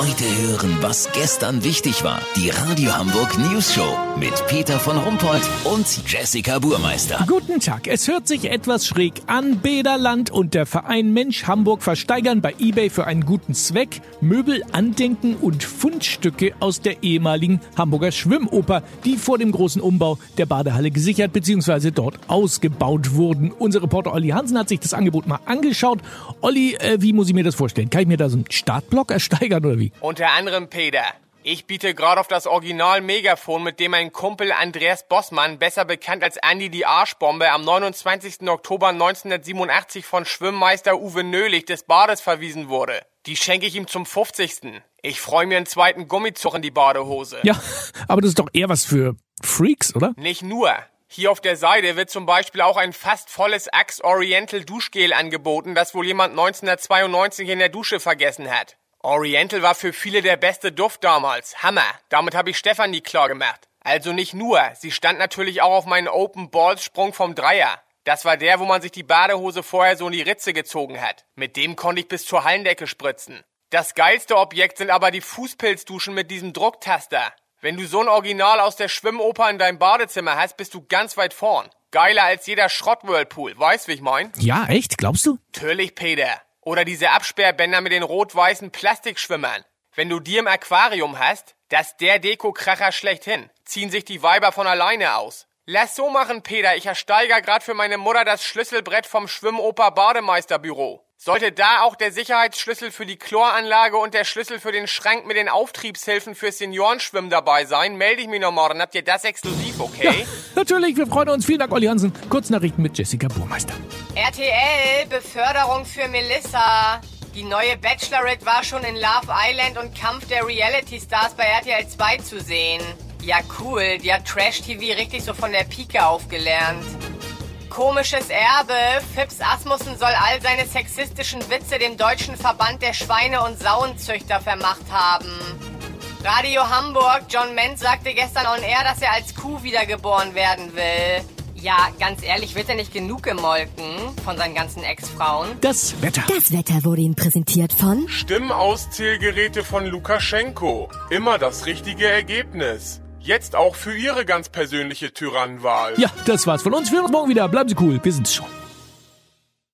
Heute hören, was gestern wichtig war. Die Radio Hamburg News Show mit Peter von Rumpold und Jessica Burmeister. Guten Tag. Es hört sich etwas schräg an. Bäderland und der Verein Mensch Hamburg versteigern bei eBay für einen guten Zweck Möbel, Andenken und Fundstücke aus der ehemaligen Hamburger Schwimmoper, die vor dem großen Umbau der Badehalle gesichert bzw. dort ausgebaut wurden. Unser Reporter Olli Hansen hat sich das Angebot mal angeschaut. Olli, äh, wie muss ich mir das vorstellen? Kann ich mir da so einen Startblock ersteigern oder wie? Unter anderem Peter. Ich biete gerade auf das Original Megafon, mit dem mein Kumpel Andreas Bossmann, besser bekannt als Andy die Arschbombe, am 29. Oktober 1987 von Schwimmmeister Uwe Nölig des Bades verwiesen wurde. Die schenke ich ihm zum 50. Ich freue mir einen zweiten Gummizug in die Badehose. Ja, aber das ist doch eher was für Freaks, oder? Nicht nur. Hier auf der Seite wird zum Beispiel auch ein fast volles Axe Oriental Duschgel angeboten, das wohl jemand 1992 in der Dusche vergessen hat. Oriental war für viele der beste Duft damals. Hammer. Damit habe ich Stefanie klar gemacht. Also nicht nur, sie stand natürlich auch auf meinen Open Balls Sprung vom Dreier. Das war der, wo man sich die Badehose vorher so in die Ritze gezogen hat. Mit dem konnte ich bis zur Hallendecke spritzen. Das geilste Objekt sind aber die Fußpilzduschen mit diesem Drucktaster. Wenn du so ein Original aus der Schwimmoper in deinem Badezimmer hast, bist du ganz weit vorn. Geiler als jeder Schrott-Whirlpool. Weißt, wie ich mein? Ja, echt? Glaubst du? Natürlich, Peter. Oder diese Absperrbänder mit den rot-weißen Plastikschwimmern. Wenn du die im Aquarium hast, das der Deko-Kracher schlechthin. Ziehen sich die Weiber von alleine aus. Lass so machen, Peter. Ich ersteiger grad für meine Mutter das Schlüsselbrett vom Schwimmoper Bademeisterbüro. Sollte da auch der Sicherheitsschlüssel für die Chloranlage und der Schlüssel für den Schrank mit den Auftriebshilfen für Seniorenschwimmen dabei sein, melde ich mich noch morgen. Habt ihr das exklusiv, okay? Natürlich, wir freuen uns. Vielen Dank, Olli Hansen. Kurznachrichten mit Jessica Burmeister. RTL, Beförderung für Melissa. Die neue Bachelorette war schon in Love Island und Kampf der Reality Stars bei RTL 2 zu sehen. Ja, cool. Die hat Trash-TV richtig so von der Pike aufgelernt. Komisches Erbe. Fips Asmussen soll all seine sexistischen Witze dem Deutschen Verband der Schweine- und Sauenzüchter vermacht haben. Radio Hamburg, John Menz sagte gestern on air, dass er als Kuh wiedergeboren werden will. Ja, ganz ehrlich, wird er nicht genug gemolken von seinen ganzen Ex-Frauen? Das Wetter. Das Wetter wurde Ihnen präsentiert von Stimmauszählgeräte von Lukaschenko. Immer das richtige Ergebnis. Jetzt auch für Ihre ganz persönliche Tyrannenwahl. Ja, das war's von uns. Wir hören uns morgen wieder. Bleiben Sie cool. Wir sind's schon.